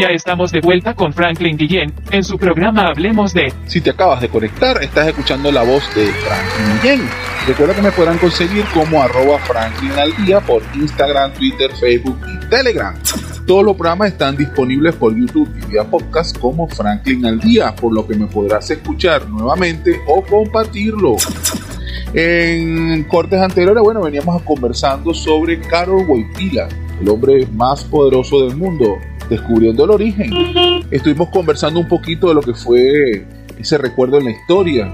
Ya estamos de vuelta con Franklin Guillén en su programa Hablemos de. Si te acabas de conectar, estás escuchando la voz de Franklin Guillén. Recuerda que me podrán conseguir como arroba Franklin al día por Instagram, Twitter, Facebook y Telegram. Todos los programas están disponibles por YouTube y vía podcast como Franklin al día, por lo que me podrás escuchar nuevamente o compartirlo. En cortes anteriores, bueno, veníamos conversando sobre Carol Wojtyla, el hombre más poderoso del mundo, descubriendo el origen. Estuvimos conversando un poquito de lo que fue ese recuerdo en la historia.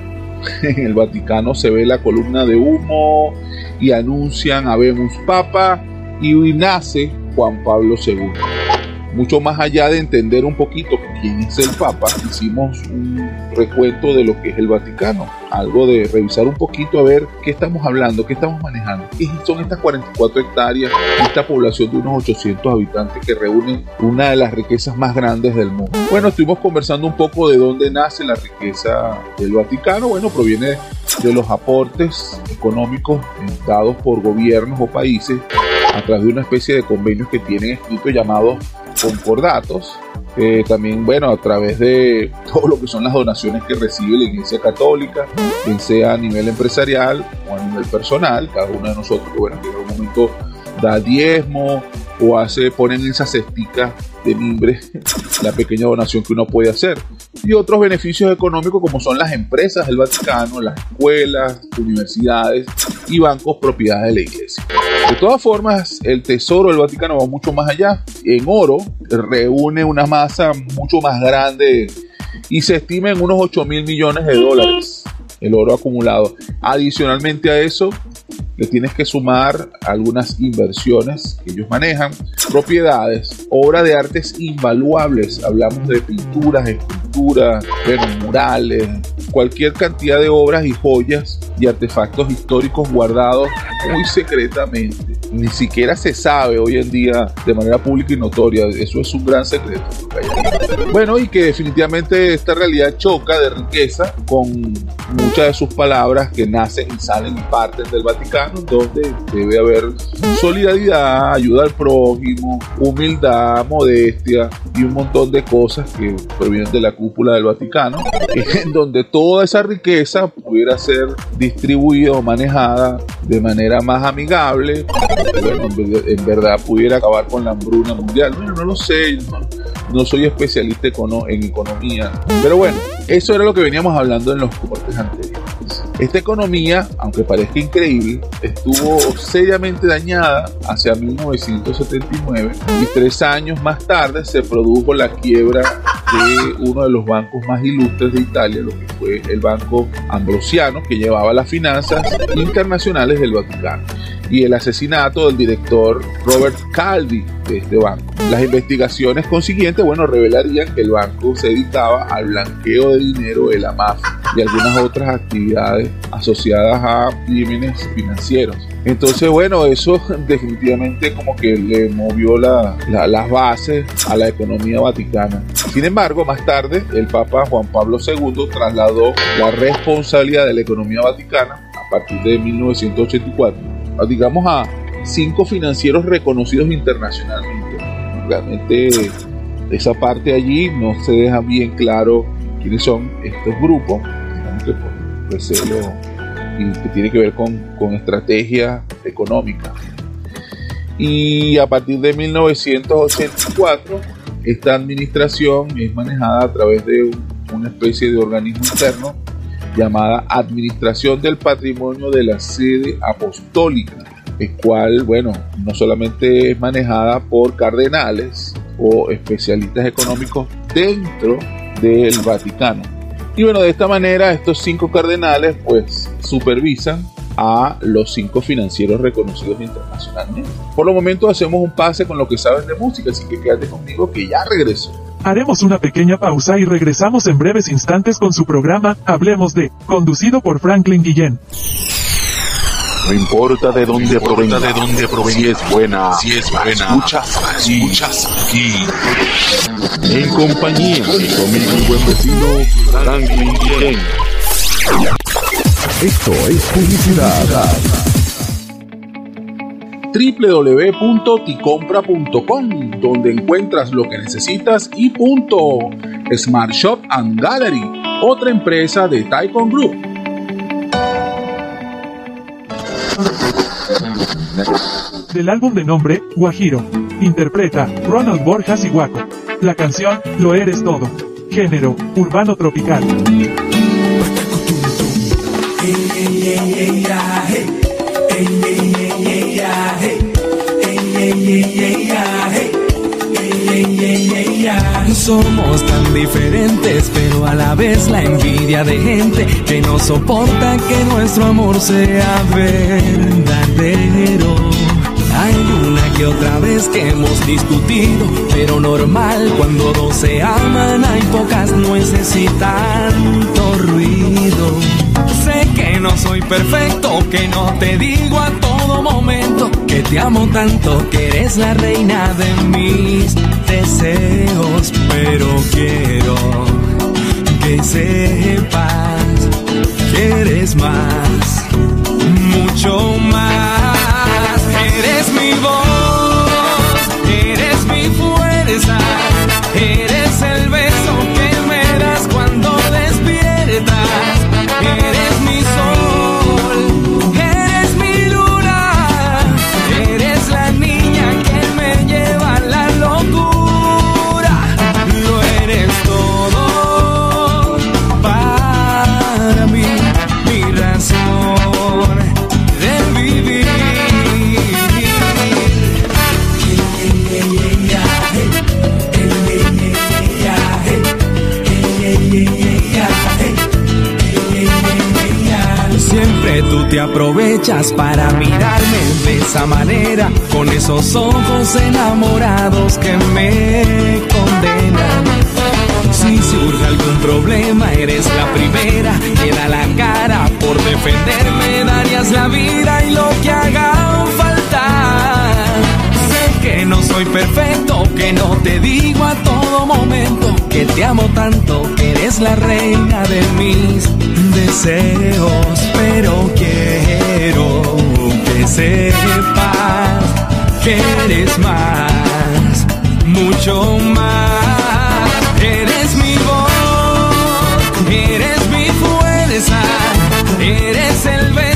En el Vaticano se ve la columna de humo y anuncian Habemos Papa y nace Juan Pablo II mucho más allá de entender un poquito quién es el Papa, hicimos un recuento de lo que es el Vaticano, algo de revisar un poquito a ver qué estamos hablando, qué estamos manejando, qué son estas 44 hectáreas, esta población de unos 800 habitantes que reúnen una de las riquezas más grandes del mundo. Bueno, estuvimos conversando un poco de dónde nace la riqueza del Vaticano, bueno, proviene de los aportes económicos dados por gobiernos o países a través de una especie de convenios que tienen escrito llamados concordatos, eh, también, bueno, a través de todo lo que son las donaciones que recibe la Iglesia Católica, bien sea a nivel empresarial o a nivel personal, cada uno de nosotros, bueno, que en algún momento da diezmo o hace, ponen en esa cestica de mimbre la pequeña donación que uno puede hacer. Y otros beneficios económicos como son las empresas del Vaticano, las escuelas, universidades y bancos propiedades de la iglesia. De todas formas, el Tesoro del Vaticano va mucho más allá. En oro reúne una masa mucho más grande y se estima en unos 8 mil millones de dólares el oro acumulado. Adicionalmente a eso, le tienes que sumar algunas inversiones que ellos manejan, propiedades, obras de artes invaluables. Hablamos de pinturas, esculturas, murales, cualquier cantidad de obras y joyas y artefactos históricos guardados muy secretamente. Ni siquiera se sabe hoy en día de manera pública y notoria. Eso es un gran secreto. Bueno, y que definitivamente esta realidad choca de riqueza con muchas de sus palabras que nacen y salen y parten del Vaticano, donde debe haber solidaridad, ayuda al prójimo, humildad, modestia y un montón de cosas que provienen de la cúpula del Vaticano, en donde toda esa riqueza pudiera ser distribuida o manejada de manera más amigable, en verdad pudiera acabar con la hambruna mundial. Bueno, no lo sé, no, soy especialista en economía, pero bueno, eso era lo que veníamos hablando en los cortes anteriores. Esta economía, aunque parezca increíble, estuvo seriamente dañada hacia 1979 y tres años más tarde se produjo la quiebra de uno de los bancos más ilustres de Italia, lo que fue el Banco Ambrosiano, que llevaba las finanzas internacionales del Vaticano y el asesinato del director Robert Calvi de este banco. Las investigaciones consiguientes, bueno, revelarían que el banco se dedicaba al blanqueo de dinero de la mafia y algunas otras actividades asociadas a crímenes financieros. Entonces, bueno, eso definitivamente como que le movió las bases a la economía vaticana. Sin embargo, más tarde, el Papa Juan Pablo II trasladó la responsabilidad de la economía vaticana a partir de 1984 digamos, a cinco financieros reconocidos internacionalmente. Realmente esa parte allí no se deja bien claro quiénes son estos grupos, que por recelo y que tiene que ver con, con estrategia económica. Y a partir de 1984, esta administración es manejada a través de una especie de organismo interno llamada Administración del Patrimonio de la Sede Apostólica, el cual, bueno, no solamente es manejada por cardenales o especialistas económicos dentro del Vaticano. Y bueno, de esta manera estos cinco cardenales pues supervisan a los cinco financieros reconocidos internacionalmente. Por lo momento hacemos un pase con lo que saben de música, así que quédate conmigo que ya regreso. Haremos una pequeña pausa y regresamos en breves instantes con su programa Hablemos de, conducido por Franklin Guillén. No importa de dónde provenga, de dónde provenga, si es buena, si es buena, escuchas aquí, escuchas aquí. En compañía de mi buen vecino Franklin Guillén. Esto es publicidad. www.ticompra.com, donde encuentras lo que necesitas y punto. Smart Shop and Gallery, otra empresa de Taikon Group. Del álbum de nombre, Guajiro. Interpreta, Ronald Borjas y Guaco. La canción, Lo Eres Todo. Género, urbano tropical. Somos tan diferentes, pero a la vez la envidia de gente que no soporta que nuestro amor sea verdadero. Hay una que otra vez que hemos discutido, pero normal cuando dos se aman hay pocas nueces y tanto ruido. No soy perfecto, que no te digo a todo momento que te amo tanto, que eres la reina de mis deseos, pero quiero que sepas que eres más, mucho más, eres mi voz, aprovechas para mirarme de esa manera, con esos ojos enamorados que me condenan. Si surge algún problema, eres la primera que da la cara por defenderme, darías la vida y lo que haga falta. Sé que no soy perfecto, que no te digo a todo que te amo tanto, que eres la reina de mis deseos, pero quiero que sepas que eres más, mucho más. Eres mi voz, eres mi fuerza, eres el beso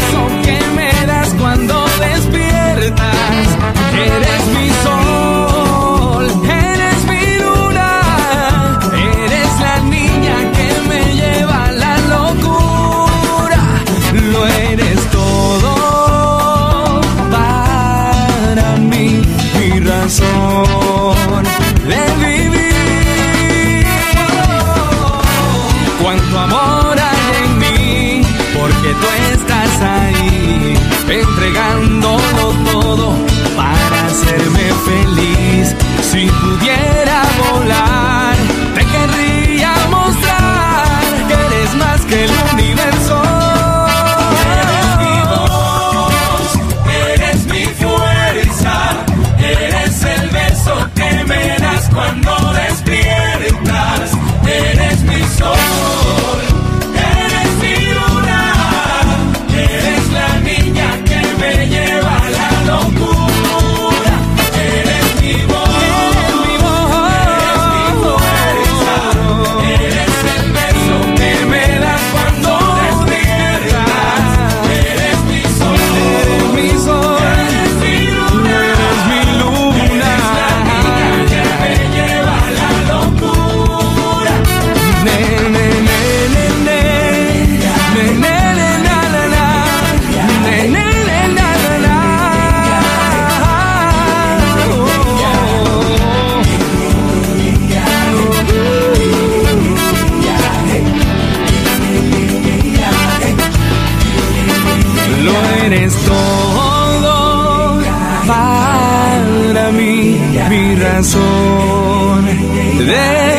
para